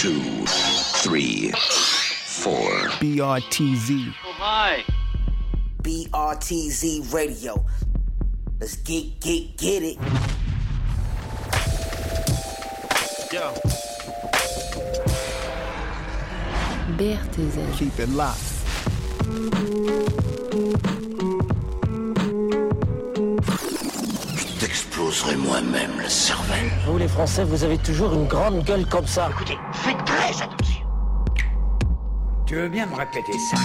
two, three, four. BRTZ. Oh my. BRTZ Radio. Let's get, get, get it. Yo. BRTZ. Keep it locked. Je t'exploserai moi-même la cervelle. Vous les Français, vous avez toujours une grande gueule comme ça. Écoutez, faites très attention. Tu veux bien me répéter ça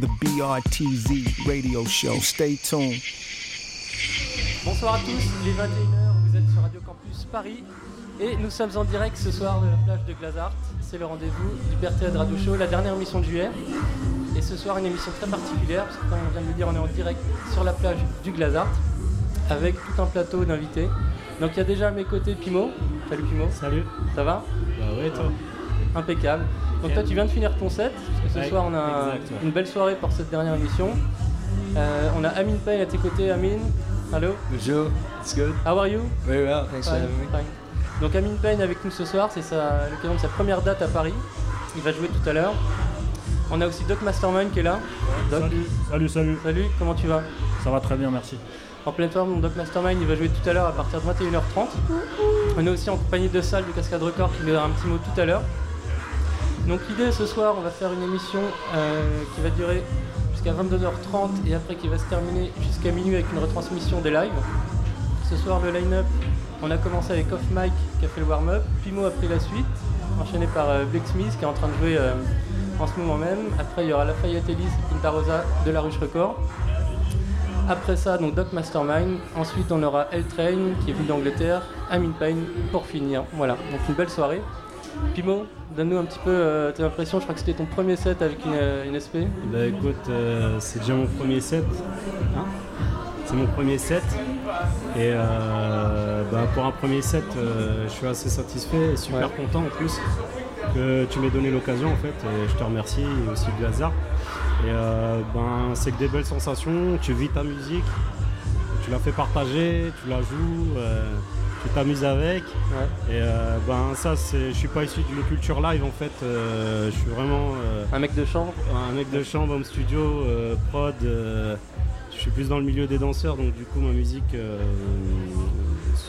The BRTZ radio show. Stay tuned. Bonsoir à tous, il est 21h, vous êtes sur Radio Campus Paris et nous sommes en direct ce soir de la plage de Glazart. C'est le rendez-vous du BRTZ Radio Show, la dernière émission de juillet. Et ce soir, une émission très particulière, parce que comme on vient de le dire, on est en direct sur la plage du Glazart avec tout un plateau d'invités. Donc il y a déjà à mes côtés Pimo. Salut Pimo. Salut. Ça va? Bah ouais, toi? Impeccable. Donc toi tu viens de finir ton set, parce que ce Ouais, soir on a exact, ouais. une belle soirée pour cette dernière émission. Euh, on a Amine Payne à tes côtés, Amine. Hello. Bonjour, it's good. How are you? Very well, thanks for Fine, having me. fine. Donc Amine Payne avec nous ce soir, c'est l'occasion de sa première date à Paris. Il va jouer tout à l'heure. On a aussi Doc Mastermind qui est là. Doc, Salut, salut, salut. salut, comment tu vas? Ça va très bien, merci. En pleine forme, Doc Mastermind il va jouer tout à l'heure à partir de 21h30. On est aussi en compagnie de Salle du Cascade Record qui nous donnera un petit mot tout à l'heure. Donc l'idée ce soir, on va faire une émission euh, qui va durer jusqu'à 22h30 et après qui va se terminer jusqu'à minuit avec une retransmission des lives. Ce soir le line-up, on a commencé avec Off Mike qui a fait le warm-up, Pimo a pris la suite, enchaîné par euh, Smith qui est en train de jouer euh, en ce moment même. Après il y aura Lafayette Ellis et Rosa de la Ruche Record. Après ça, donc Doc Mastermind. Ensuite, on aura L Train qui est venu d'Angleterre, Amin Payne pour finir. Voilà, donc une belle soirée. Pimo, donne-nous un petit peu euh, tes impressions. Je crois que c'était ton premier set avec une, euh, une SP. Bah écoute, euh, c'est déjà mon premier set. Hein? C'est mon premier set. Et bah, pour un premier set, je suis assez satisfait et super Ouais. content en plus que tu m'aies donné l'occasion en fait. Et je te remercie et aussi du hasard. Et euh, ben, c'est que des belles sensations. Tu vis ta musique, tu la fais partager, tu la joues, euh, tu t'amuses avec. Ouais. Et euh, ben ça, c'est, je suis pas issu d'une culture live en fait. Je suis vraiment Un mec de chambre. un mec de chambre, home studio, prod. je suis plus dans le milieu des danseurs, donc du coup ma musique,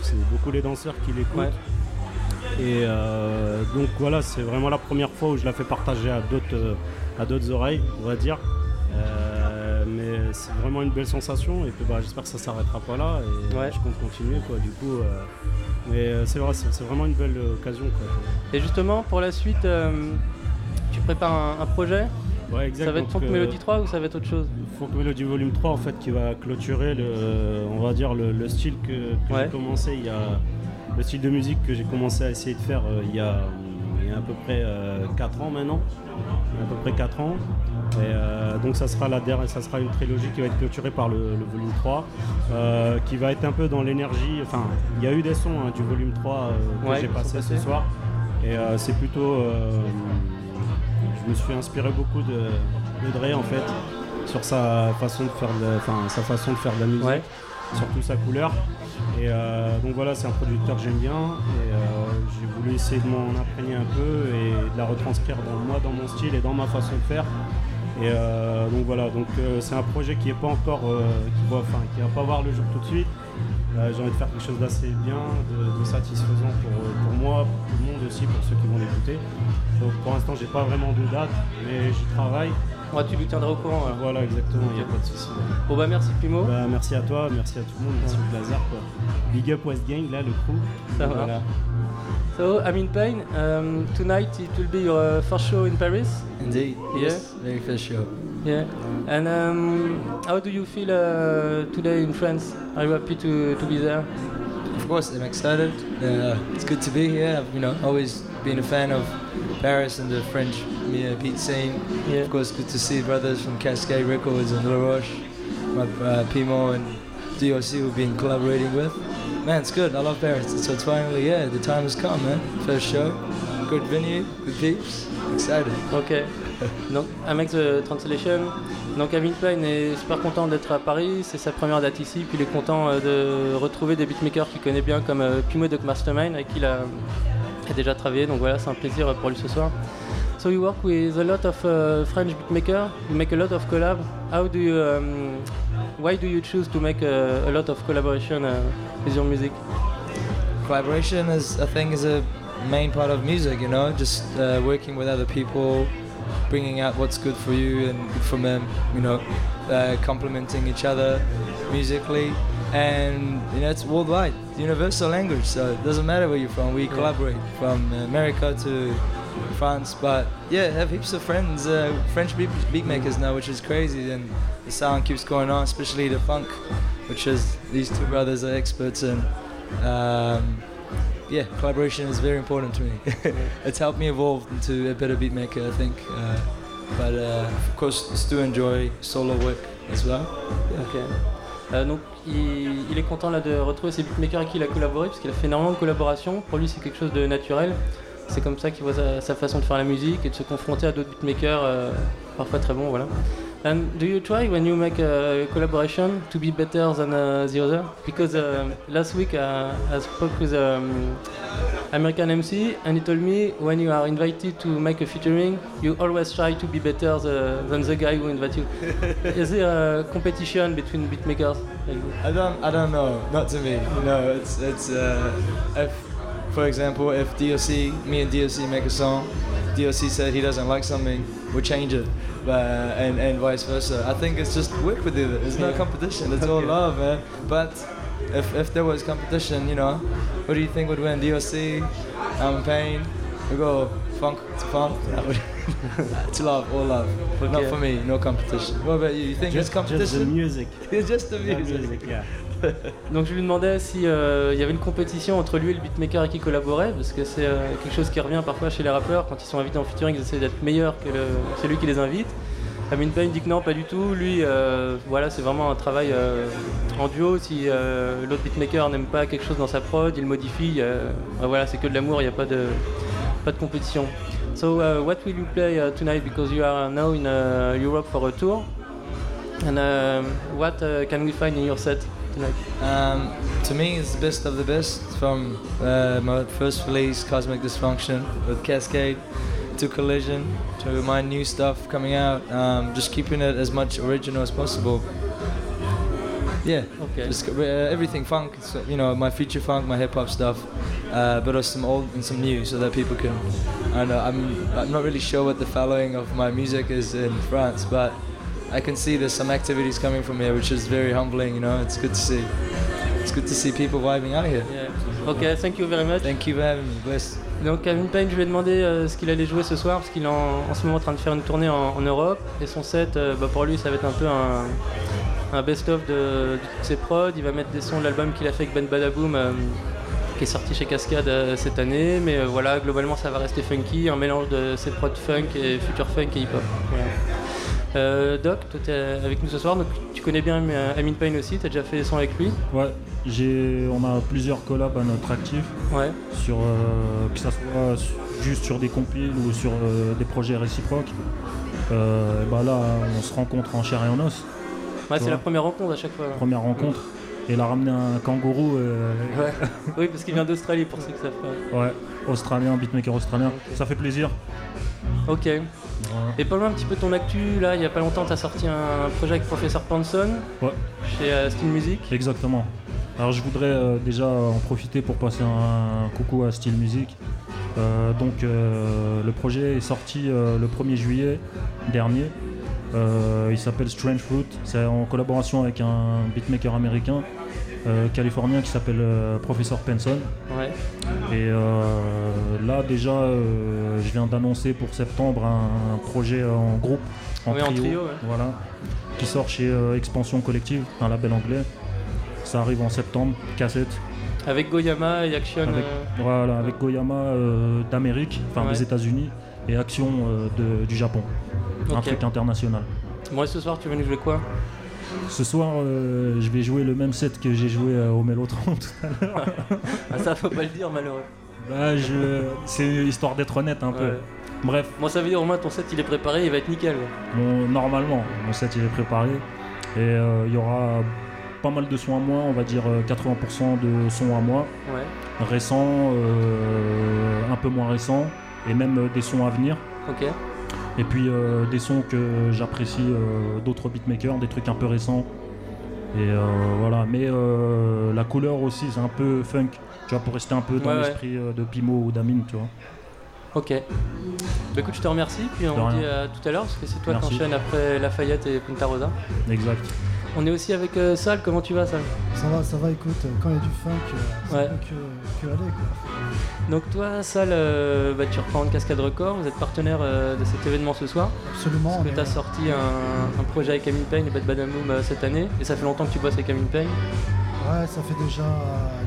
c'est beaucoup les danseurs qui l'écoutent. Ouais. Et euh, donc voilà, c'est vraiment la première fois où je la fais partager à d'autres, euh, à d'autres oreilles, on va dire. Euh, mais c'est vraiment une belle sensation et puis bah, j'espère que ça s'arrêtera pas là et Ouais. je compte continuer quoi. Du coup, euh, mais c'est vrai, c'est, vraiment une belle occasion quoi. Et justement, pour la suite, tu prépares un, un projet? Ouais, exact. Ça va être Funk Melody 3 ou ça va être autre chose? Folk Melody Volume 3 en fait qui va clôturer le, on va dire le, le style que, que Ouais. j'ai commencé il y a le style de musique que j'ai commencé à essayer de faire euh, il, y a, il y a à peu près 4 ans maintenant. À peu près 4 ans. Et euh, donc ça sera la dernière ça sera une trilogie qui va être clôturée par le, le volume 3 euh, qui va être un peu dans l'énergie. Enfin il y a eu des sons hein, du volume 3 euh, que Ouais, j'ai passé ce soir. Et euh, c'est plutôt euh, je me suis inspiré beaucoup de, de Dre en fait sur sa façon de faire de, enfin, sa façon de faire de la musique, Ouais. Surtout sa couleur. Et euh, donc voilà, c'est un producteur que j'aime bien et euh, j'ai voulu essayer de m'en imprégner un peu et de la retranscrire dans moi, dans mon style et dans ma façon de faire. Et euh, donc voilà, donc c'est un projet qui est pas encore, qui va, va pas voir le jour tout de suite. J'ai envie de faire quelque chose d'assez bien, de, de satisfaisant pour, pour moi, pour tout le monde aussi, pour ceux qui vont l'écouter. Donc pour l'instant, j'ai pas vraiment de date, mais j'y travaille. Ouais, tu nous tiendras au courant. alors. Voilà, exactement, il n'y a pas de souci. Bon bah merci Pimo. Bah, merci à toi, merci à tout le monde, merci au Blazar quoi. Big up West Gang là, le crew. Ça va. Voilà. So, Amin Payne, um, tonight it will be your uh, first show in Paris. Indeed. Yeah. Yes. Very first show. Yeah. And um, how do you feel uh, today in France? Are you happy to, to be there? Of course, I'm excited. Uh, it's good to be here. I've you know always been a fan of Paris and the French uh, beat scene. Yeah. Of course, good to see brothers from Cascade Records and La Roche, my uh, Pimo and DOC we've been collaborating with. Man, it's good. I love Paris. So it's finally, yeah, the time has come, man. First show. good venue, good peeps. Excited. Ok. Donc, I make the translation. Donc, Avin Payne est super content d'être à Paris. C'est sa première date ici. Puis, il est content euh, de retrouver des beatmakers qu'il connaît bien, comme euh, Pimo de Mastermind, avec qui il a, a déjà travaillé. Donc, voilà, c'est un plaisir pour lui ce soir. So, you work with a lot of uh, French beatmakers. You make a lot of collab. How do you, um, why do you choose to make a, a lot of collaboration uh, with your music? Collaboration is, I think, is a main part of music. You know, just uh, working with other people, bringing out what's good for you and good for them. You know, uh, complementing each other musically, and you know, it's worldwide, universal language. So it doesn't matter where you're from. We collaborate from America to France, but yeah, have heaps of friends, uh, French beat, beat makers now, which is crazy, and the sound keeps going on, especially the funk, which is these two brothers are experts in. Um, yeah, collaboration is very important to me. it's helped me evolve into a better beat maker, I think. Uh, but uh, of course, still enjoy solo work as well. Ok. Euh, donc il, est content de retrouver ses beatmakers avec qui il a collaboré parce qu'il a fait énormément de collaborations. Pour lui c'est quelque chose de naturel. C'est comme ça qu'il voit sa, sa façon de faire la musique et de se confronter à d'autres beatmakers euh, parfois très bons. Voilà. And do you try when you make a collaboration to be better than uh, the other? Because uh, last week uh, I spoke with um, American MC and he told me when you are invited to make a featuring, you always try to be better the, than the guy who invited you. Is there a competition between beatmakers? Like? I don't, I don't know. Not to me. No, it's it's. Uh, for example, if DOC, me and DOC make a song, DOC said he doesn't like something, we'll change it, but and and vice versa. I think it's just work with it. There's no competition. It's all love, man. But if if there was competition, you know, what do you think would win? DOC, I'm in pain. We go funk to funk. It's love, all love. Not Okay. for me. No competition. What about you? You think Just, it's competition? just the music. It's just the The music. music, yeah. Donc je lui demandais si euh, il y avait une compétition entre lui et le beatmaker avec qui collaborait, parce que c'est euh, quelque chose qui revient parfois chez les rappeurs, quand ils sont invités en featuring, ils essaient d'être meilleurs que le- celui qui les invite. Amin Payne dit que non, pas du tout. Lui, euh, voilà, c'est vraiment un travail en duo. Si l'autre beatmaker n'aime pas quelque chose dans sa prod, il modifie. voilà, c'est que de l'amour, il n'y a pas de, compétition. So, uh, what will you play uh, tonight? Because you are now in uh, Europe for a tour. And um, what uh, can we find in your set? Tonight? Um, to me, it's the best of the best from uh, my first release, Cosmic Dysfunction, with Cascade, to Collision, to my new stuff coming out. Um, just keeping it as much original as possible. Yeah, Okay. just uh, everything funk. So, you know, my feature funk, my hip hop stuff, uh, but also some old and some new, so that people can. I know I'm I'm not really sure what the following of my music is in France, but I can see there's some activities coming from here, which is very humbling. You know, it's good to see. It's good to see people vibing out here. Yeah. Ok, thank you very much. Thank you for having me. Bless. Donc Kevin Payne, je lui ai demandé euh, ce qu'il allait jouer ce soir parce qu'il est en, en ce moment en train de faire une tournée en, en Europe et son set, euh, bah, pour lui, ça va être un peu un, un best-of de, de toutes ses prods. Il va mettre des sons de l'album qu'il a fait avec Ben Badaboom euh, qui est sorti chez Cascade euh, cette année. Mais euh, voilà, globalement, ça va rester funky, un mélange de ses prods funk et future funk et hip-hop. Voilà. Euh, Doc, toi t'es avec nous ce soir, donc tu connais bien euh, Amin Payne aussi, t'as déjà fait des sons avec lui Ouais, j'ai, on a plusieurs collabs à notre actif, Ouais. sur, euh, que ça soit juste sur des compiles ou sur euh, des projets réciproques. Et bah là, on se rencontre en chair et en os, Ouais, c'est la première rencontre à chaque fois. première rencontre. Et il a ramené un kangourou, Ouais. oui, parce qu'il vient d'Australie pour ceux que ça fait. ouais, australien, beatmaker australien. Ça fait plaisir. Ok. Et parle-moi un petit peu de ton actu. Là, il y a pas longtemps, tu as sorti un projet avec Professeur Panson Ouais. chez euh, Style Music. Exactement. Alors je voudrais euh, déjà en profiter pour passer un, coucou à Style Music. Euh, donc le projet est sorti le 1er juillet dernier. Il s'appelle Strange Fruit. C'est en collaboration avec un beatmaker américain euh, californien qui s'appelle euh, Professor Penson. Ouais. Et euh, là déjà je viens d'annoncer pour septembre un, projet en groupe, en Oui, en trio, trio, ouais. voilà, qui sort chez Expansion Collective, un label anglais. Ça arrive en septembre, cassette. Avec Goyama et Action. Avec, voilà, avec Goyama d'Amérique, enfin Ouais. des États-Unis, et Action de- du Japon. Un truc international. Bon, et ce soir, tu veux nous jouer quoi? Ce soir, euh, je vais jouer le même set que j'ai joué euh, au Mellotron tout à l'heure. ah, Ça, faut pas le dire, malheureux. Bah, je... C'est histoire d'être honnête un peu. Bref, Bon, ça veut dire au moins ton set il est préparé, il va être nickel. normalement, mon set il est préparé. Et euh, il y aura pas mal de sons à moi, on va dire euh, 80% de sons à moi. Ouais, Récents, euh, un peu moins récents. Et même des sons à venir. ok. Et puis euh, des sons que j'apprécie euh, d'autres beatmakers, des trucs un peu récents. Et euh, voilà, mais la couleur aussi, c'est un peu funk, tu vois, pour rester un peu dans Ouais, l'esprit de Pimo ou d'Amine, tu vois. Ok. Bah écoute, je te remercie, puis on dit à tout à l'heure, parce que c'est toi qui enchaînes après Lafayette et Punta Rosa. Exact. On est aussi avec euh, Sal, comment tu vas Sal? Ça va, ça va, écoute, euh, quand il y a du funk, euh, ça Ouais. que, que aller quoi. Donc toi, Sal, euh, bah, tu reprends une cascade record, vous êtes partenaire euh, de cet événement ce soir. Absolument. Parce que tu as sorti un, un projet avec Amin Payne et Bad Badamoum cette année, et ça fait longtemps que tu bosses avec Amin Payne? Ouais, ça fait déjà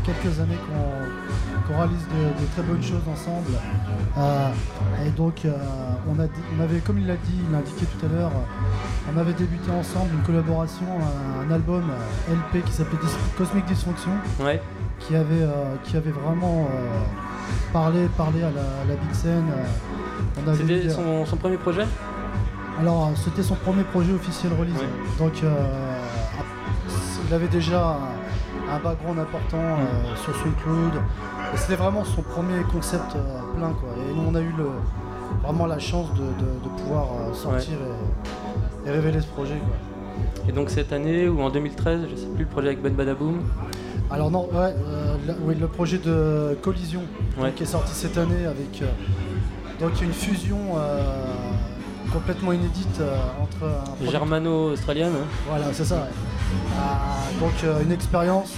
quelques années qu'on qu'on réalise de, de très bonnes choses ensemble. Euh, et donc, euh, on, a, dit- on avait, comme il l'a dit, il l'a indiqué tout à l'heure, euh, on avait débuté ensemble une collaboration, un, album LP qui s'appelait Cosmic Dysfunction, Ouais, qui avait, qui avait vraiment parlé, parlé à la, à la big scène. c'était son, son premier projet? Alors, c'était son premier projet officiel release. Ouais. Donc, euh, il avait déjà un, un background important euh, sur SoundCloud. Et c'était vraiment son premier concept euh, plein. Quoi. Et nous, on a eu le, vraiment la chance de, de- de pouvoir euh, sortir et, et révéler ce projet. Quoi. Et donc cette année, ou en 2013, je sais plus, le projet avec Bad Badaboom. Alors, non, ouais, euh, la- oui, le projet de Collision Ouais. qui est sorti cette année avec euh, donc une fusion euh, complètement inédite euh, entre un Germano-australienne. hein. Voilà, c'est ça. ouais. Euh, donc euh, une expérience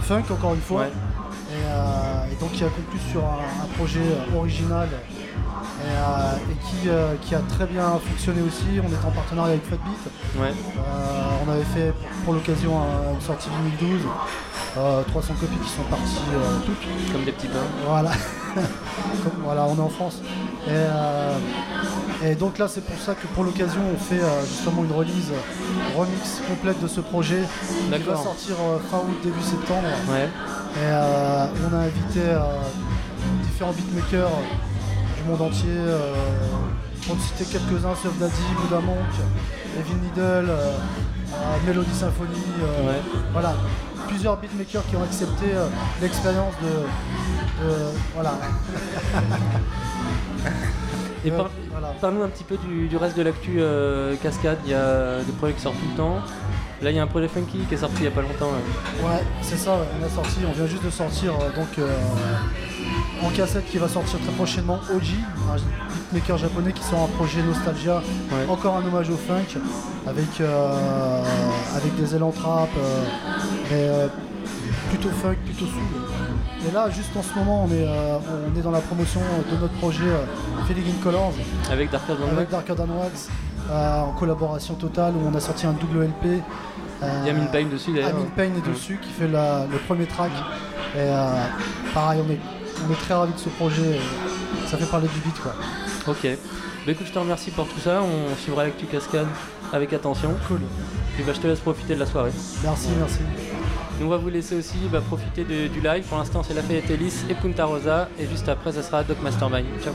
funk encore une fois. Ouais. Et, euh, et donc qui a conclu sur un, un projet euh, original et, euh, et qui, euh, qui a très bien fonctionné aussi. On est en partenariat avec Fatbeat. Ouais. Euh, on avait fait pour, pour l'occasion un- une sortie 2012. euh, 300 copies qui sont parties toutes. Comme des petits pains. Voilà. Comme- voilà, on est en France. Et, et donc là, c'est pour ça que pour l'occasion, on fait euh, justement une release euh, remix complète de ce projet qui va sortir euh, fin août, début septembre. Ouais. Et euh, on a invité différents beatmakers du monde entier. euh, pour ne citer quelques-uns, Sauf Daddy, Buddha Monk, Evil Needle, euh, Melody Symphony. euh, Ouais. Voilà, plusieurs beatmakers qui ont accepté l'expérience de, de- Voilà. Et par- voilà. parle-nous un petit peu du, du reste de l'actu euh, cascade. Il y a des projets qui sortent tout le temps. Là, il y a un projet funky qui est sorti il n'y a pas longtemps. ouais. Ouais, c'est ça, on a sorti, on vient juste de sortir euh, donc euh, en cassette qui va sortir très prochainement Oji, un beatmaker japonais qui sort un projet Nostalgia, Ouais. encore un hommage au funk, avec, euh, avec des ailes en trap, euh, mais plutôt funk, plutôt soul. Et là, juste en ce moment, on est, euh, on est dans la promotion de notre projet euh, Feeling in Colors Avec Darker Than avec. Darker Than Wax, euh, en collaboration totale où on a sorti un double LP. Il y a Amin Payne dessus d'ailleurs. Amin Payne est dessus qui fait la- le premier track. Et euh, pareil, on est, on est très ravis de ce projet. et Ça fait parler du beat quoi. Ok. Bah, écoute, je te remercie pour tout ça. On suivra l'actu cascade avec attention. Cool. Puis bah, je te laisse profiter de la soirée. Merci, merci. Nous on va vous laisser aussi bah, profiter du live. Pour l'instant, c'est Lafayette Ellis et Punta Rosa. Et juste après, ça sera Doc Mastermind. Ciao.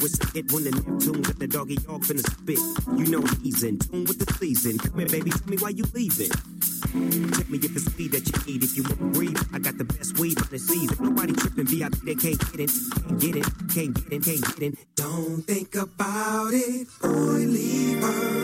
with the it one and tune with the doggy y'all finna spit. You know he's in tune with the season. Come here, baby, tell me why you leaving. Check me if it's speed that you need. If you want to breathe, I got the best weed on the season. Nobody tripping VIP, they can't get it, can't get it, can't get it, can't get it. Don't think about it, boy, leave her.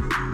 Bye.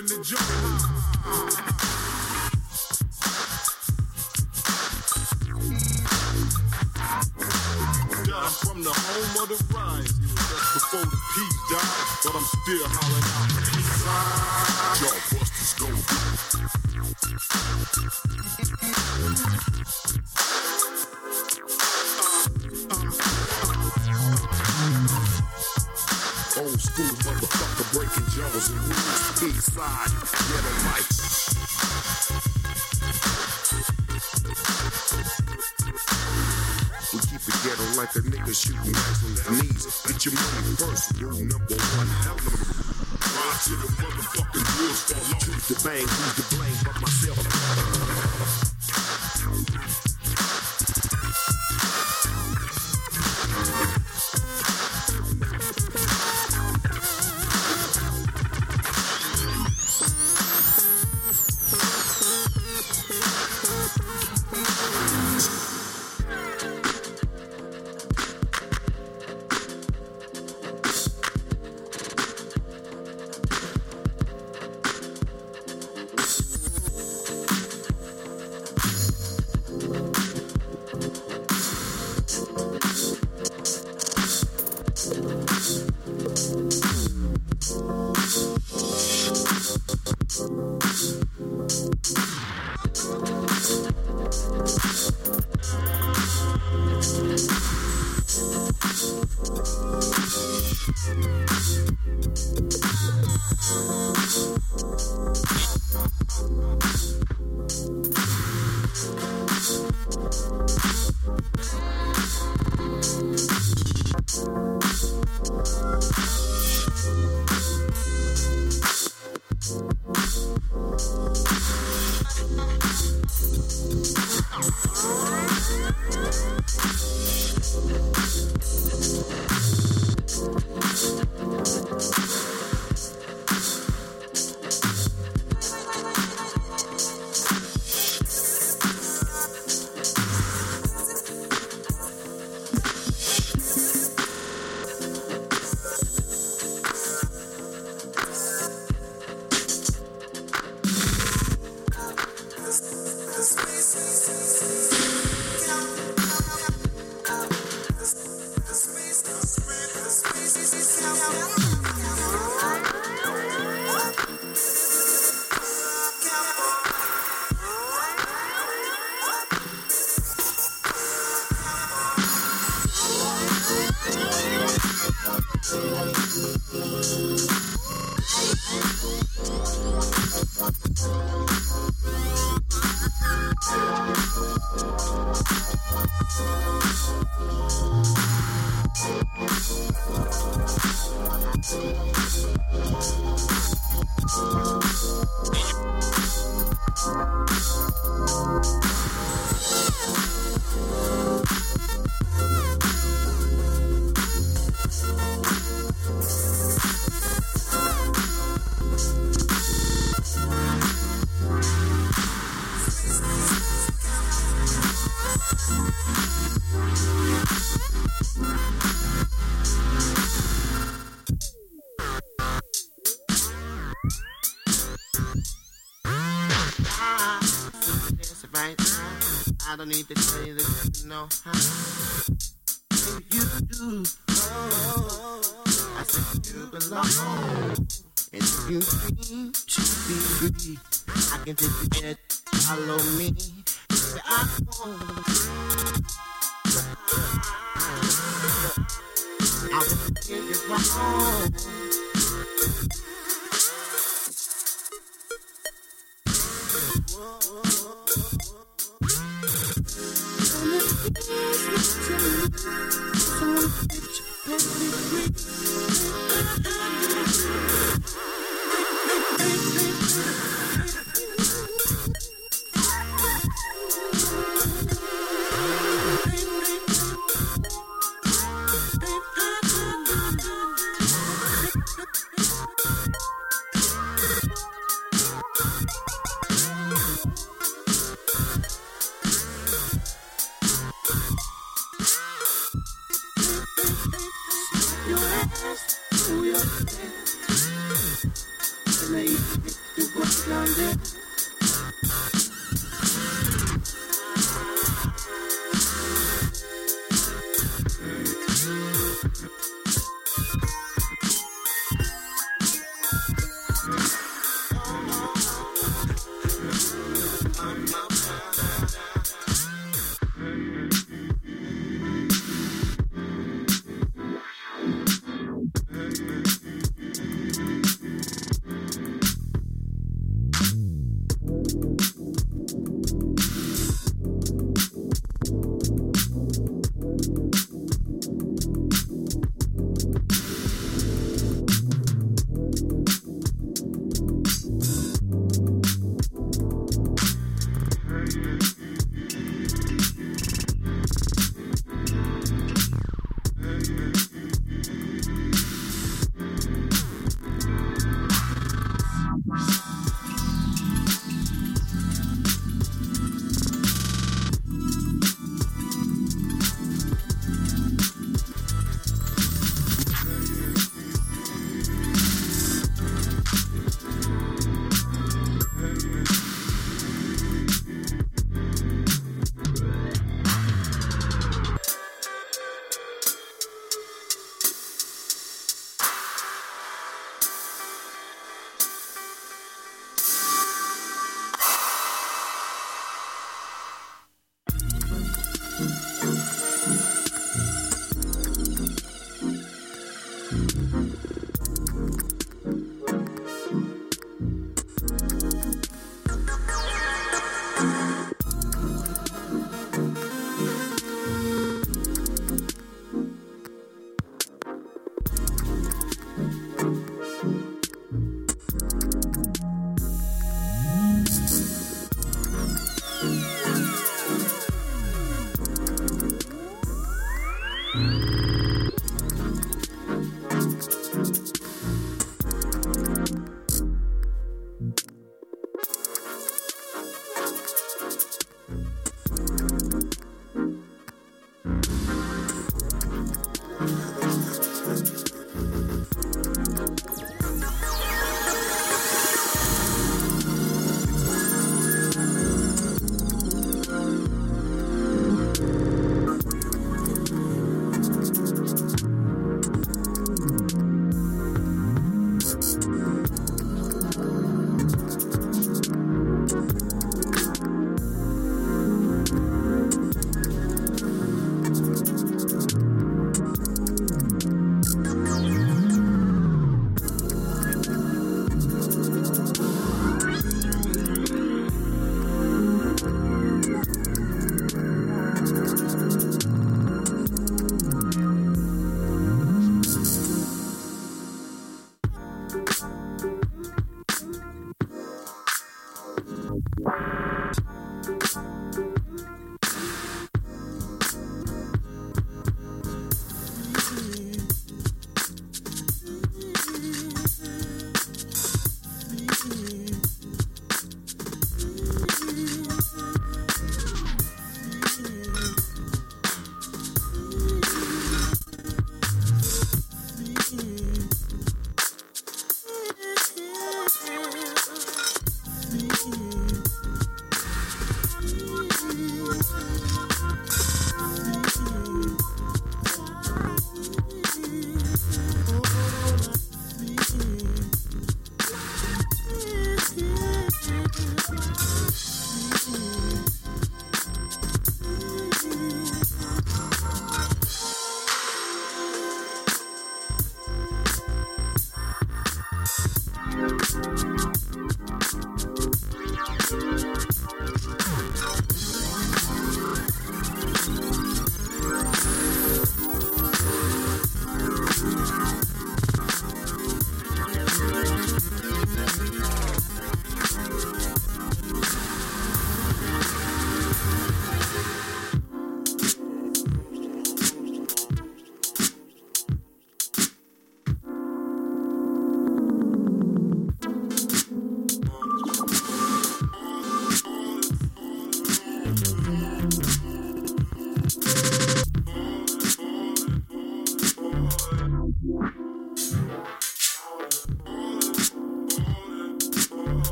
In the. I'm from the home of the rise. Just before the peace died, but I'm still hollering like a nigga shooting guys on his knees. Get your money first, rule number one. Hell Ride to the motherfucking wheels fall off. Choose the bang, who's to blame but myself. Don't need to tell you this, you know how you do. I said you belong. And if you dream to be free, I can take you there. Follow me. Say I won't. I will get it wrong. Someone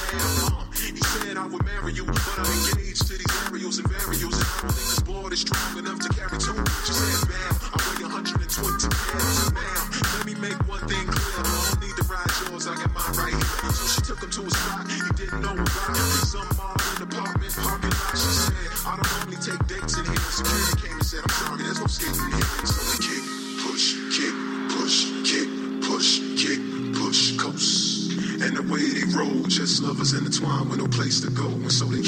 You said I would marry you, but I'm engaged to these Ariels and varials, and I don't think this board is strong enough Lovers intertwined with no place to go. And so they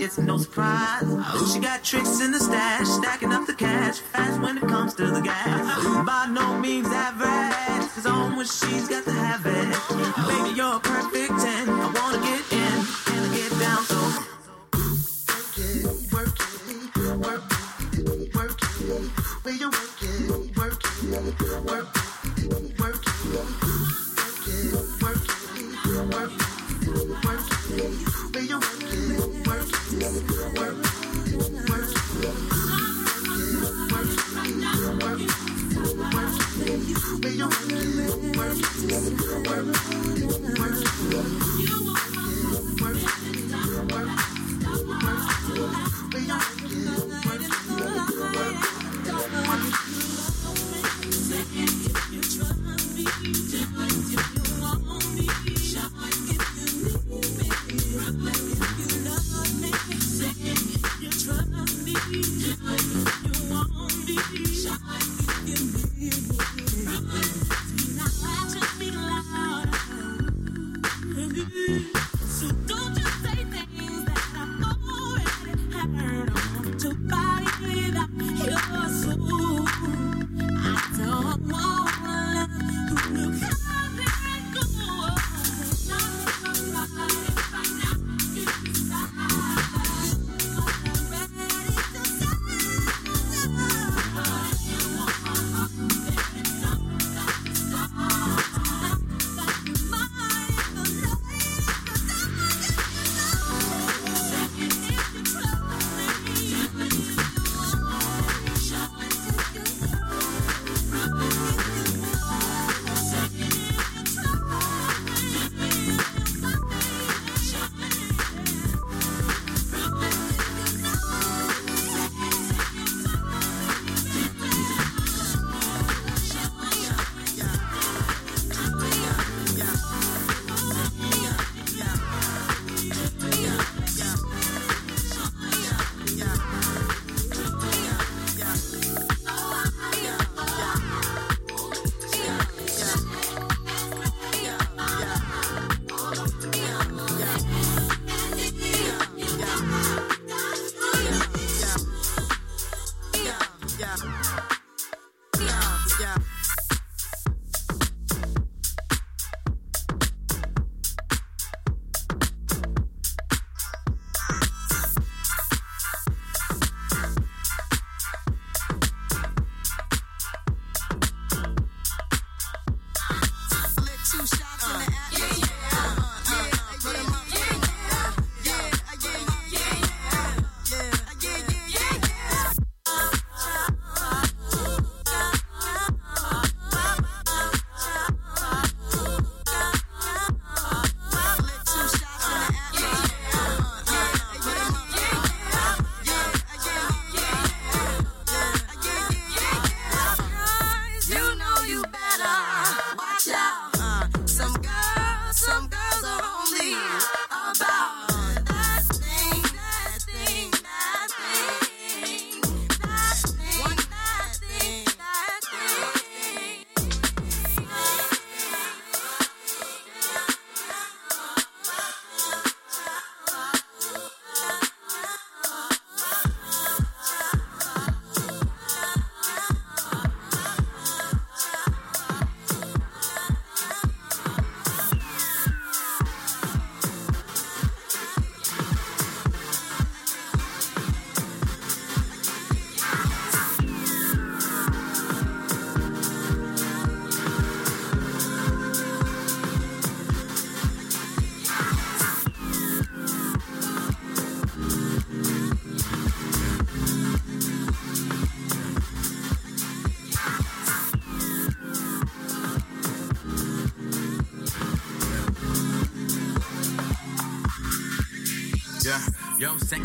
It's no surprise. She got tricks in the stash.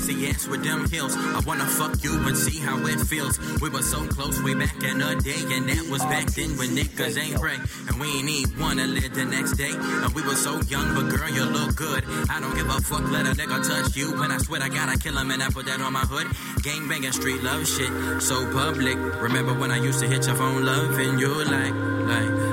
Ass with them heels. I wanna fuck you and see how it feels. We were so close way back in the day, and that was back then when niggas ain't pray. And we ain't even wanna live the next day. And we were so young, but girl, you look good. I don't give a fuck, let a nigga touch you. When I swear I gotta kill him, and I put that on my hood. Gang banging, street love shit, so public. Remember when I used to hit your phone, love, and you like, like,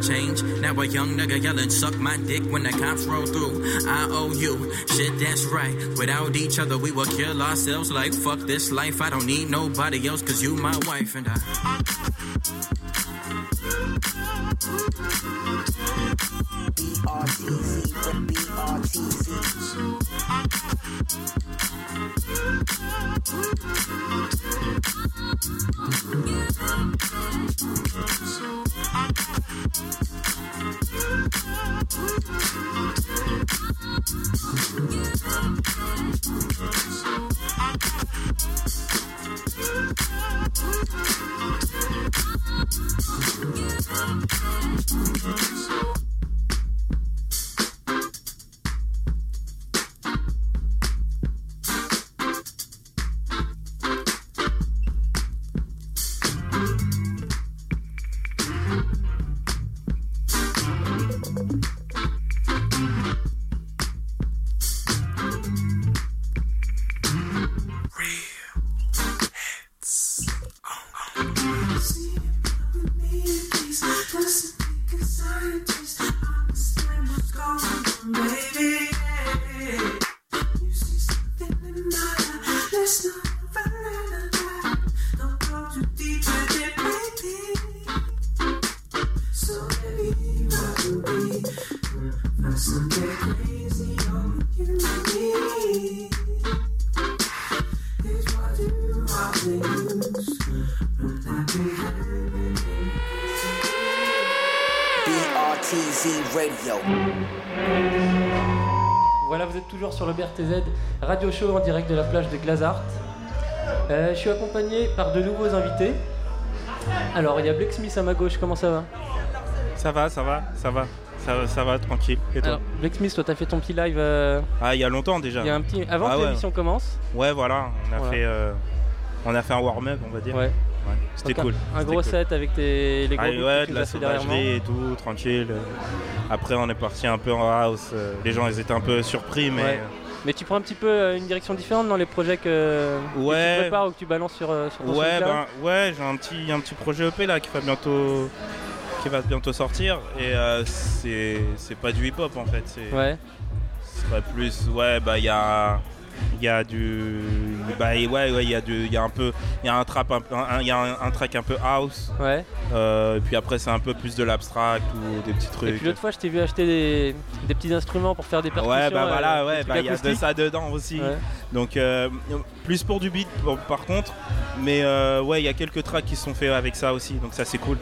change. Now a young nigga yelling, suck my dick when the cops roll through. I owe you, shit, that's right. Without each other, we will kill ourselves like fuck this life. I don't need nobody else, cause you my wife and I. Radio Show en direct de la plage de Glazart. Euh, je suis accompagné par de nouveaux invités. Alors, il y a Blake Smith à ma gauche, comment ça va? Ça va, ça va, ça va. Ça, ça va, tranquille. Et toi? Alors, Blake Smith, toi, t'as fait ton petit live. euh, Ah, il y a longtemps déjà. Il y a un petit. Avant Ah que ouais. l'émission commence. Ouais, voilà, on a, Voilà. Fait, euh, on a fait un warm-up, on va dire. Ouais. C'était cool. Un gros cool. set avec tes, les gros Ah, ouais, de la sauvagerie et tout, tranquille. Après, on est parti un peu en house. Les gens, ils étaient un peu surpris, mais. Ouais. Mais tu prends un petit peu euh, une direction différente dans les projets que, tu prépares ou que tu balances sur, euh, sur ton Ouais, ben, ouais, j'ai un petit, un petit projet EP là qui va bientôt, qui va bientôt sortir et euh, c'est, pas du hip-hop en fait. C'est, Ouais. Ce serait plus, ouais, bah il y a, il y a du, bah ouais, ouais, il y a du, il y a un peu, il y a un trap, un un- y a un, un track un peu house. Ouais. Euh, et puis après c'est un peu plus de l'abstract ou des petits Et trucs. puis l'autre fois, je t'ai vu acheter des, des petits instruments pour faire des percussions. Ouais, bah euh, voilà, des ouais, bah il y a de ça dedans aussi. Ouais. Donc, euh, plus pour du beat par- contre, mais euh, ouais, il y a quelques tracks qui sont faits avec ça aussi, donc ça c'est cool.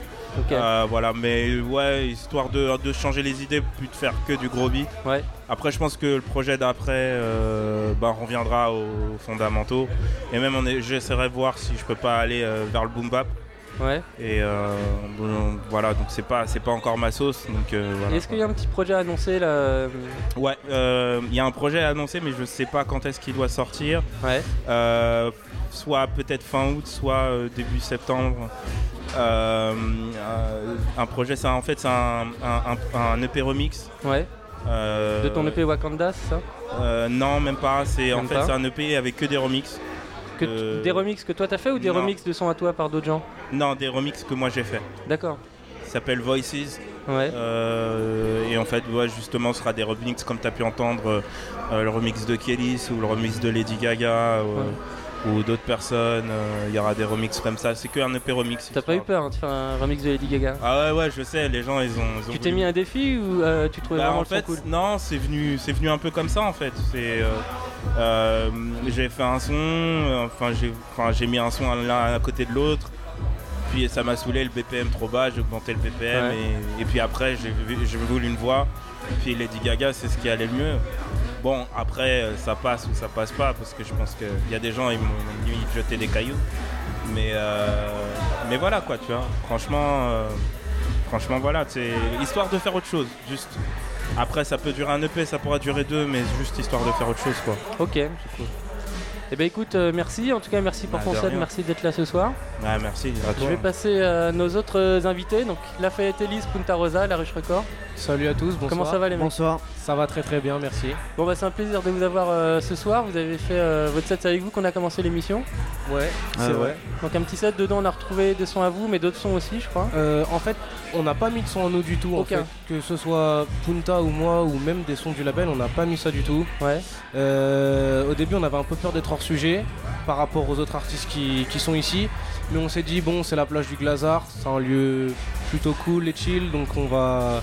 Euh, voilà, mais ouais, histoire de, de changer les idées, plus de faire que du gros beat. Ouais. Après, je pense que le projet d'après, euh, bah, on reviendra aux fondamentaux. Et même, j'essaierai de voir si je peux pas aller euh, vers le boom bap. Ouais. Et bon, voilà, donc c'est pas, c'est pas encore ma sauce. Donc voilà. Est-ce qu'il y a un petit projet à annoncer là Ouais, il y a un projet à annoncer, mais je sais pas quand est-ce qu'il doit sortir. Ouais. Soit peut-être fin août, soit euh, début septembre. Euh, euh, un projet, en fait c'est un, un, EP remix. Ouais. Euh, De ton EP Wakanda, c'est ça? Non, même pas. C'est en fait c'est un EP avec que des remixes. que tu- Des remixes que toi t'as fait ou des non. remixes de sons à toi par d'autres gens? Non, des remixes que moi j'ai fait. D'accord. Ça s'appelle Voices. Ouais. Et en fait, ouais, justement, ce sera des remixes comme tu as pu entendre le remix de Kelly ou le remix de Lady Gaga ou d'autres personnes. euh, Il y aura des remixes comme ça. C'est que un EP remix. T'as pas eu peur hein, de faire un remix de Lady Gaga? Ah ouais, ouais, je sais, les gens ils ont. ils ont Tu t'es mis un défi ou euh, tu trouvais Bah, vraiment en fait, cool? non, c'est venu, c'est venu un peu comme ça en fait. C'est, euh, j'ai fait un son, enfin j'ai, enfin j'ai mis un son l'un à côté de l'autre. Puis ça m'a saoulé le BPM trop bas, j'ai augmenté le BPM Ouais. et, et puis après j'ai voulu une voix. Puis Lady Gaga, c'est ce qui allait le mieux. Bon, après euh, ça passe ou ça passe pas parce que je pense qu'il y a des gens ils m'ont limite jeté des cailloux. Mais, euh, mais voilà quoi, tu vois. Franchement, euh, franchement voilà, c'est histoire de faire autre chose, juste. Après, ça peut durer un EP, ça pourra durer deux, mais juste histoire de faire autre chose, quoi. Ok, c'est cool. Eh ben écoute, euh, merci. En tout cas, merci pour Bah, ton set. Merci d'être là ce soir. Ouais, merci. à Je toi. vais passer à nos autres invités. Donc, Lafayette Elise, Punta Rosa, La Ruche Record. Salut à tous, bonsoir. Comment ça va les mecs? Bonsoir. Ça va très très bien, merci. Bon bah c'est un plaisir de vous avoir euh, ce soir. Vous avez fait euh, votre set c'est avec vous qu'on a commencé l'émission. Ouais, c'est vrai. Donc un petit set dedans on a retrouvé des sons à vous mais d'autres sons aussi je crois. Euh, en fait, on n'a pas mis de son en nous du tout. En fait. Que ce soit Punta ou moi ou même des sons du label, on n'a pas mis ça du tout. Ouais. Euh, au début, on avait un peu peur d'être hors sujet par rapport aux autres artistes qui, qui sont ici. Mais on s'est dit, bon, c'est la plage du Glazard, c'est un lieu plutôt cool et chill, donc on va.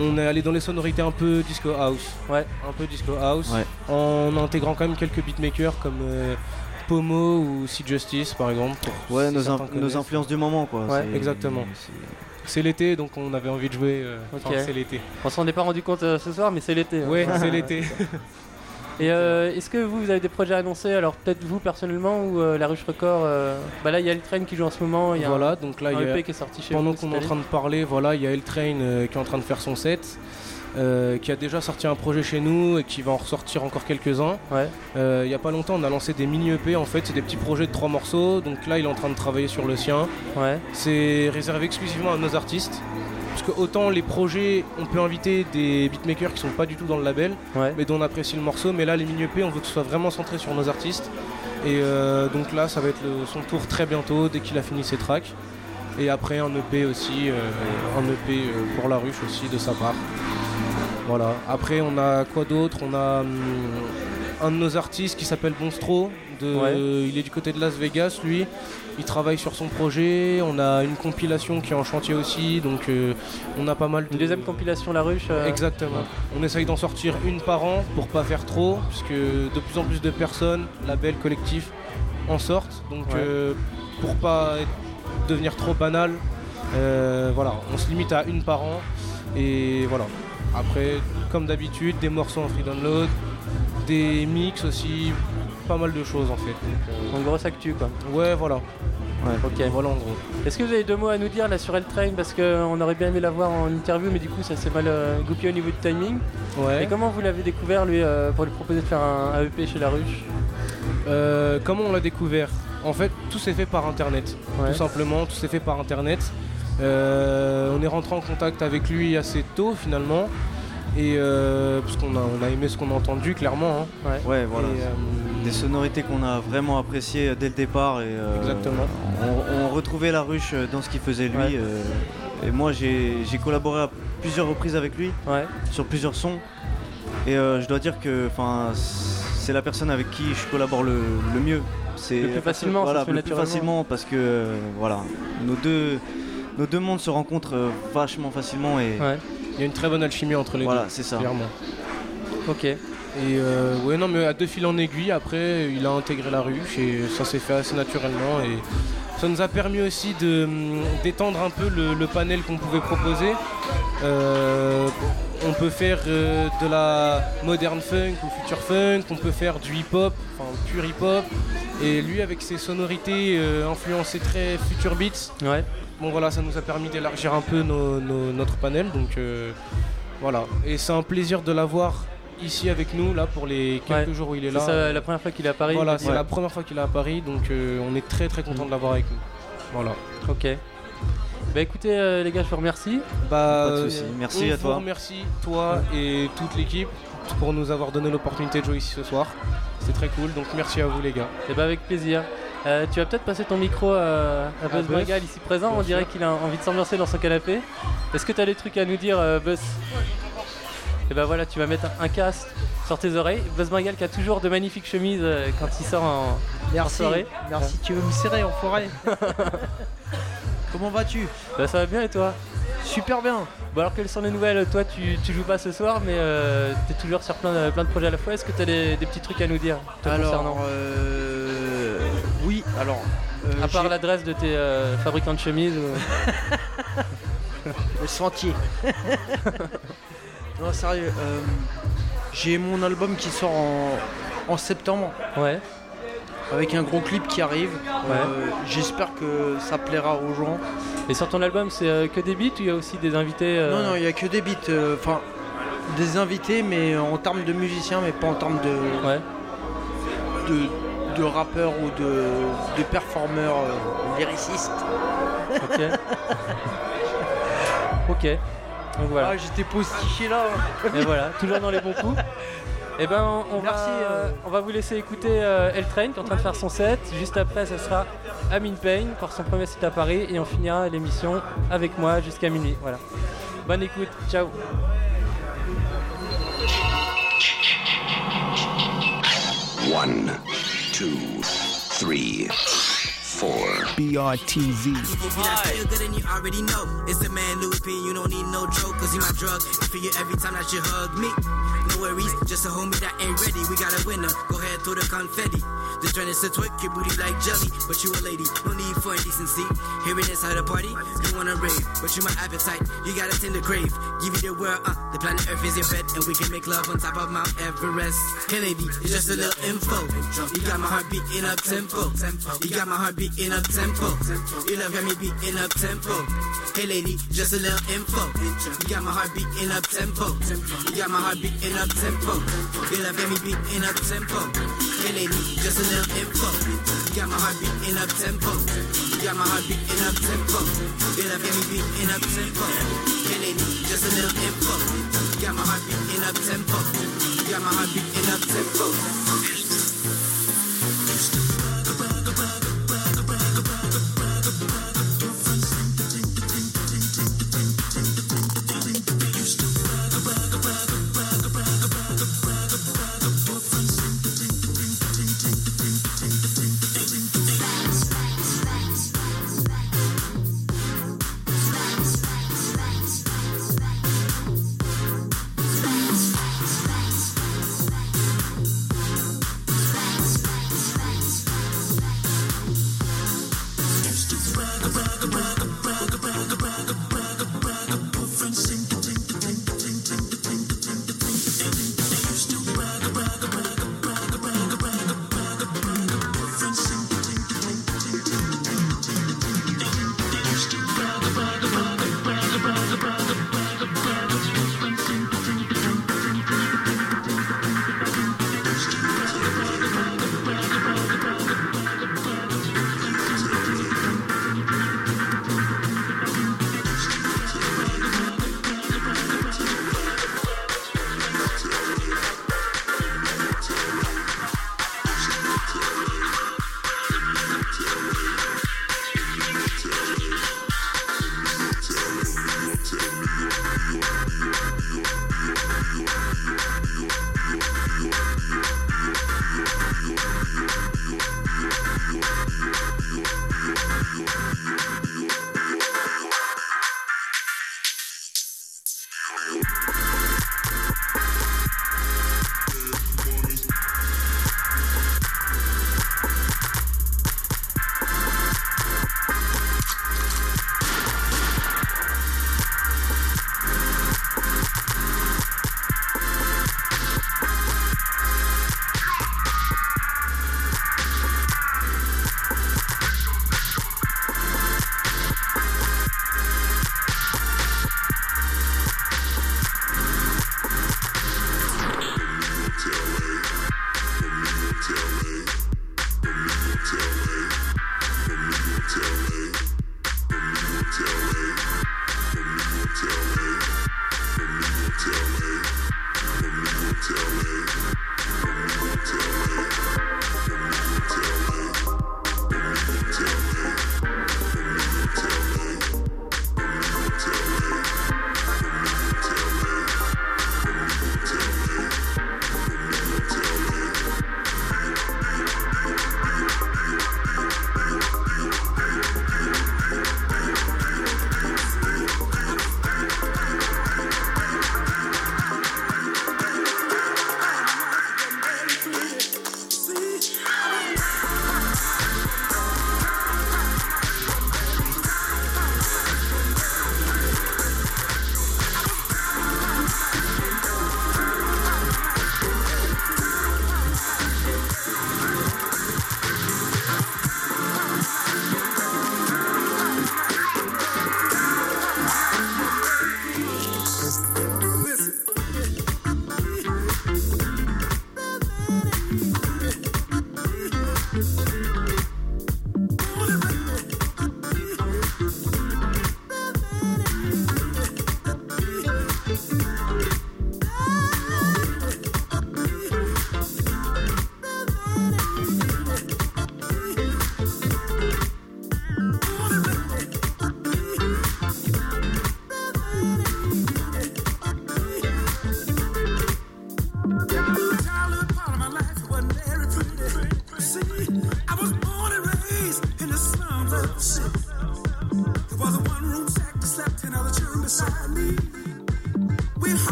On est allé dans les sonorités un peu disco house. Ouais. Un peu disco house. Ouais. En intégrant quand même quelques beatmakers comme euh, Pomo ou C Justice par exemple. pour- Ouais, si nos, influences du moment, quoi. Ouais, exactement. c'est- l'été, donc on avait envie de jouer. euh, enfin, c'est l'été. On s'en est pas rendu compte euh, ce soir mais c'est l'été. hein. Ouais, c'est l'été. Et euh, est-ce que vous, vous avez des projets à annoncer Alors peut-être vous personnellement ou euh, La Ruche Record euh, Bah là il y a le train qui joue en ce moment. Il y a voilà, un, donc là, il y a- EP qui est sorti chez pendant qu'on est en train de parler, voilà, il y a L-Train euh, qui est en train de faire son set, euh, qui a déjà sorti un projet chez nous et qui va en ressortir encore quelques-uns. Ouais. Euh, il n'y a pas longtemps, on a lancé des mini EP, en fait, c'est des petits projets de trois morceaux, donc là, il est en train de travailler sur le sien. Ouais. C'est réservé exclusivement à nos artistes. Parce que autant les projets, on peut inviter des beatmakers qui sont pas du tout dans le label, mais dont on apprécie le morceau, mais là les mini EP, on veut que ce soit vraiment centré sur nos artistes. Et euh, donc là, ça va être le- son tour très bientôt, dès qu'il a fini ses tracks. Et après un EP aussi, euh, un EP pour la ruche aussi de sa part. Voilà. Après on a quoi d'autre? On a hum, un de nos artistes qui s'appelle. De, Ouais. Il est du côté de Las Vegas lui. Il travaille sur son projet. On a une compilation qui est en chantier aussi. Donc euh, on a pas mal de. Une deuxième compilation La Ruche. euh, Exactement. On essaye d'en sortir une par an pour pas faire trop, puisque de plus en plus de personnes, labels, collectifs, en sortent. Donc Ouais. euh, pour pas devenir trop banal, voilà, on se limite à une par an. Et voilà. Après, comme d'habitude, des morceaux en free download, des mix aussi, pas mal de choses en fait. Donc, euh, En grosse actu quoi. Ouais, voilà. Ok. Voilà en gros. Est-ce que vous avez deux mots à nous dire là sur L-Train? Parce qu'on aurait bien aimé l'avoir en interview, mais du coup ça s'est mal euh, goupillé au niveau du timing. Ouais. Et comment vous l'avez découvert lui euh, pour lui proposer de faire un, un EP chez La Ruche Euh, comment on l'a découvert? En fait, tout s'est fait par internet. Ouais. Tout simplement, tout s'est fait par internet. Euh, on est rentré en contact avec lui assez tôt finalement. Et euh, parce qu'on a, on a aimé ce qu'on a entendu clairement. hein. Ouais, voilà. Et, euh, Des sonorités qu'on a vraiment appréciées dès le départ. Et, euh, Exactement. On, on retrouvait la ruche dans ce qu'il faisait lui. Ouais. euh, et moi, j'ai j'ai collaboré à plusieurs reprises avec lui Ouais. sur plusieurs sons. Et euh, je dois dire que c'est la personne avec qui je collabore le, le mieux. C'est Le plus la personne- facilement, ça voilà, se fait le plus facilement parce que euh, voilà, nos deux, nos deux mondes se rencontrent euh, vachement facilement et Ouais. Il y a une très bonne alchimie entre les Voilà, deux. c'est ça. Clairement. Ok. Et euh, ouais, non, mais à deux fils en aiguille, après, il a intégré la ruche et ça s'est fait assez naturellement. Et ça nous a permis aussi de, hum, d'étendre un peu le, le panel qu'on pouvait proposer. Euh, on peut faire euh, de la modern funk ou future funk, on peut faire du hip-hop, enfin pur hip-hop. Et lui, avec ses sonorités influencées très future beats, Ouais. Bon voilà, ça nous a permis d'élargir un peu nos- nos- notre panel. Donc euh, voilà. Et c'est un plaisir de l'avoir ici avec nous là pour les quelques Ouais. jours où il est C'est là. ça, la première fois qu'il est à Paris. Voilà, c'est la première fois qu'il est à Paris, donc euh, on est très très content de l'avoir avec nous. Voilà. Ok. Bah écoutez euh, les gars, je vous remercie. Bah, Pas de soucis. Merci on à toi. vous remercie, toi et toute l'équipe, pour nous avoir donné l'opportunité de jouer ici ce soir. C'est très cool, donc merci à vous les gars. Et bah avec plaisir. Euh, tu vas peut-être passer ton micro à, à Buzz Buzz. Magal ici présent. Bien On dirait qu'il a envie de s'ambiancer dans son canapé. Est-ce que tu as des trucs à nous dire, euh, Buzz Et bah voilà, tu vas mettre un casque sur tes oreilles. Buzz Magal qui a toujours de magnifiques chemises euh, quand il sort en, en Merci, soirée. merci. Tu veux me serrer, enfoiré Comment vas-tu? Bah ça va bien et toi? Super bien. Bon alors quelles sont les nouvelles? Toi tu, tu joues pas ce soir mais euh, t'es toujours sur plein de, plein de projets à la fois. Est-ce que t'as des, des petits trucs à nous dire te concernant? Alors, euh, oui, alors. euh, À part l'adresse de tes euh, fabricants de chemises ou- Le sentier. non, sérieux. euh, j'ai mon album qui sort en, en septembre. Ouais. Avec un gros clip qui arrive. Euh, J'espère que ça plaira aux gens. Et sur ton album c'est euh, que des beats ou il y a aussi des invités euh, Non, non, il n'y a que des beats. Enfin, des invités, mais en termes de musiciens, mais pas en termes de, de, de rappeurs ou de, de performeurs lyricistes. Ok. ok. Donc voilà. Ah, J'étais postiché là. Et voilà, toujours dans les bons coups. Et ben on, Merci, va, euh. on va vous laisser écouter euh, L-Train qui est en train de faire son set. Juste après, ce sera Amin Payne pour son premier set à Paris et on finira l'émission avec moi jusqu'à minuit. Voilà. Bonne écoute, ciao. One, two, three, four. BRTZ. If I good and you already know. It's the man Louis P, you don't need no joke Cause he my drug, I feel you every time that you hug me. No worries, just a homie that ain't ready. We got a winner, go ahead throw the confetti. The joint is to twerk your booty like jelly. But you a lady, no need for indecency. Here it is at a party, you wanna rave But you my appetite, you got a tender crave Give you the world, uh, the planet Earth is your bed And we can make love on top of Mount Everest. Hey lady, it's just a little info. You got my heart beating up tempo. You got my heart beating up tempo You love got me beating up tempo Hey lady, just a little info You got my heart beating up tempo You got my heart beating up tempo You love got me beating up tempo Hey lady, just a little info You got my heart beating up tempo You got my heart beating up tempo You love got me beating up tempo Hey lady, just a little info You got my heart beating up tempo You got my heart beating up tempo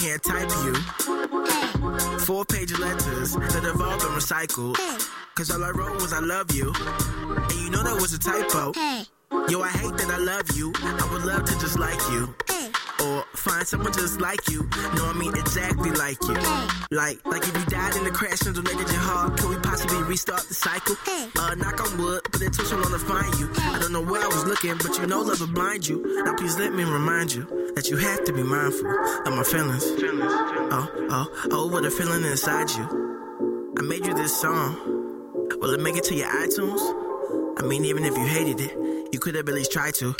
sit right type you four page letters that have all been recycled. Cause all I wrote was I love you. And you know that was a typo. Yo, I hate that I love you. I would love to just like you. Or find someone just like you. No, I mean exactly like you. Like, like if you died in a crash and donated your heart, could we possibly restart the cycle? Uh, knock on wood, but it took so long to find you. I don't know where I was looking, but you know love will blind you. Now please let me remind you you have to be mindful of my feelings. Oh, oh, oh, what a feeling inside you. I made you this song. Will it make it to your iTunes? I mean, even if you hated it, you could have at least tried to.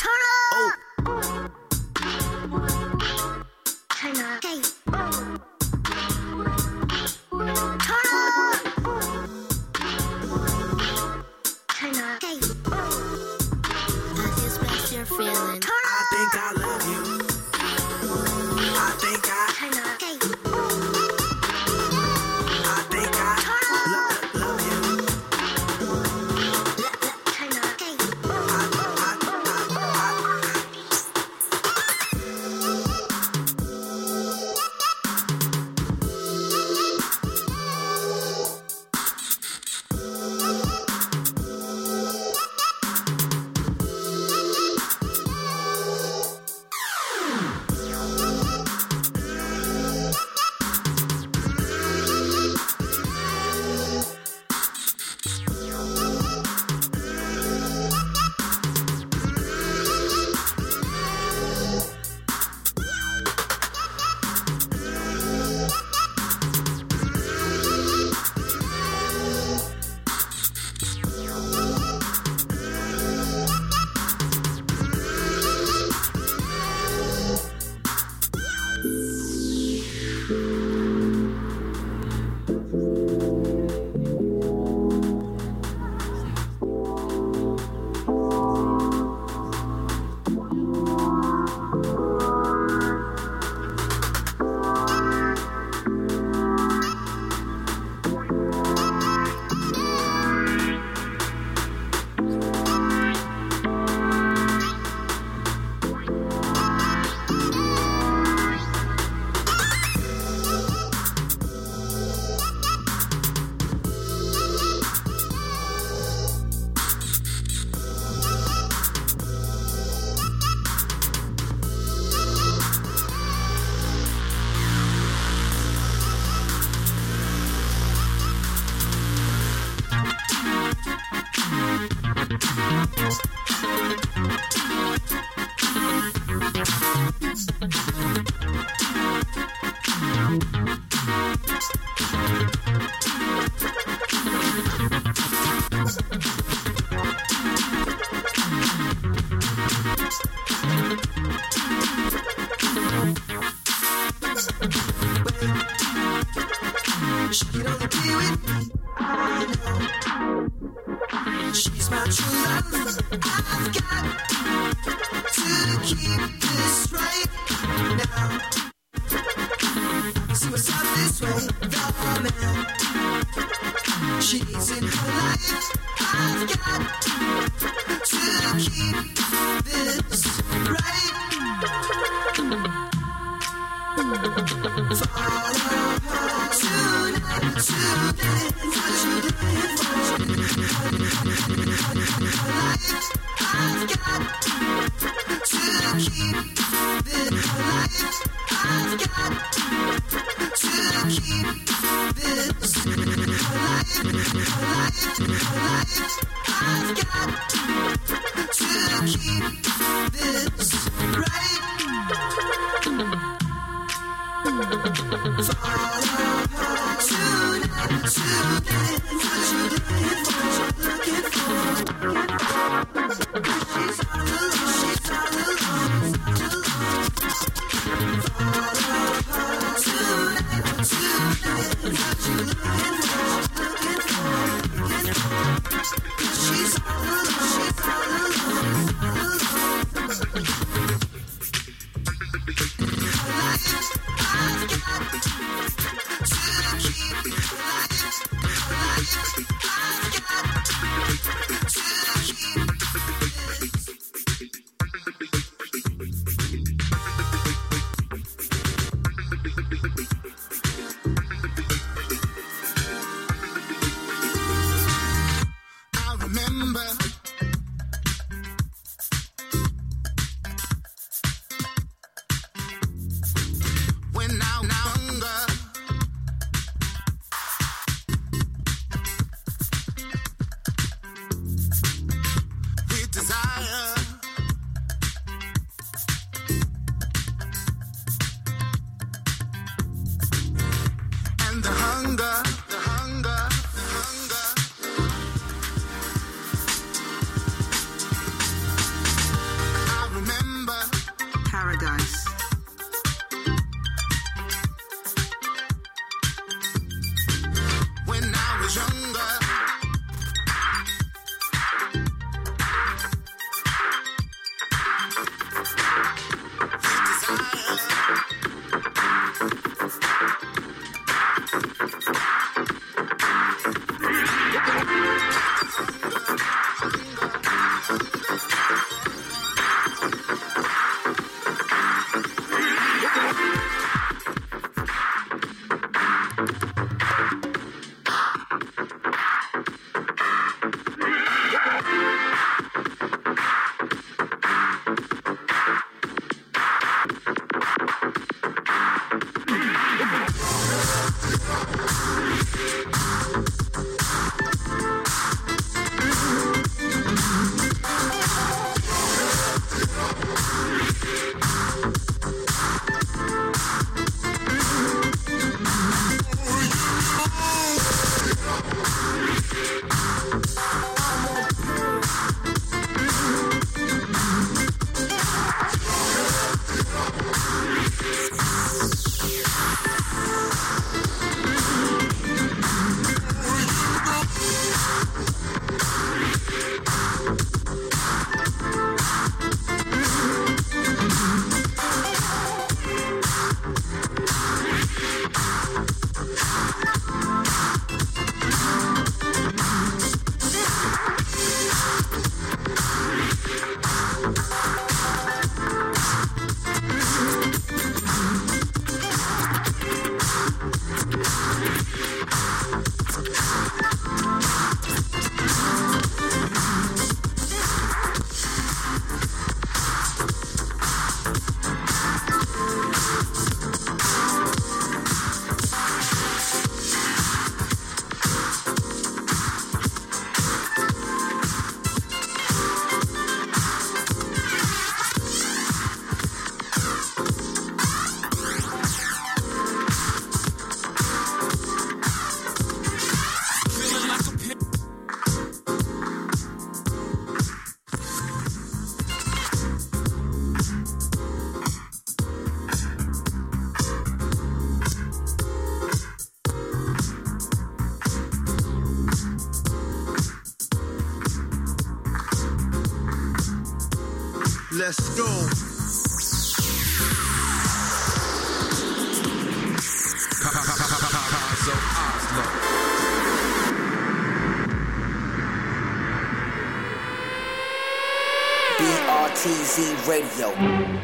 BRTZ Radio.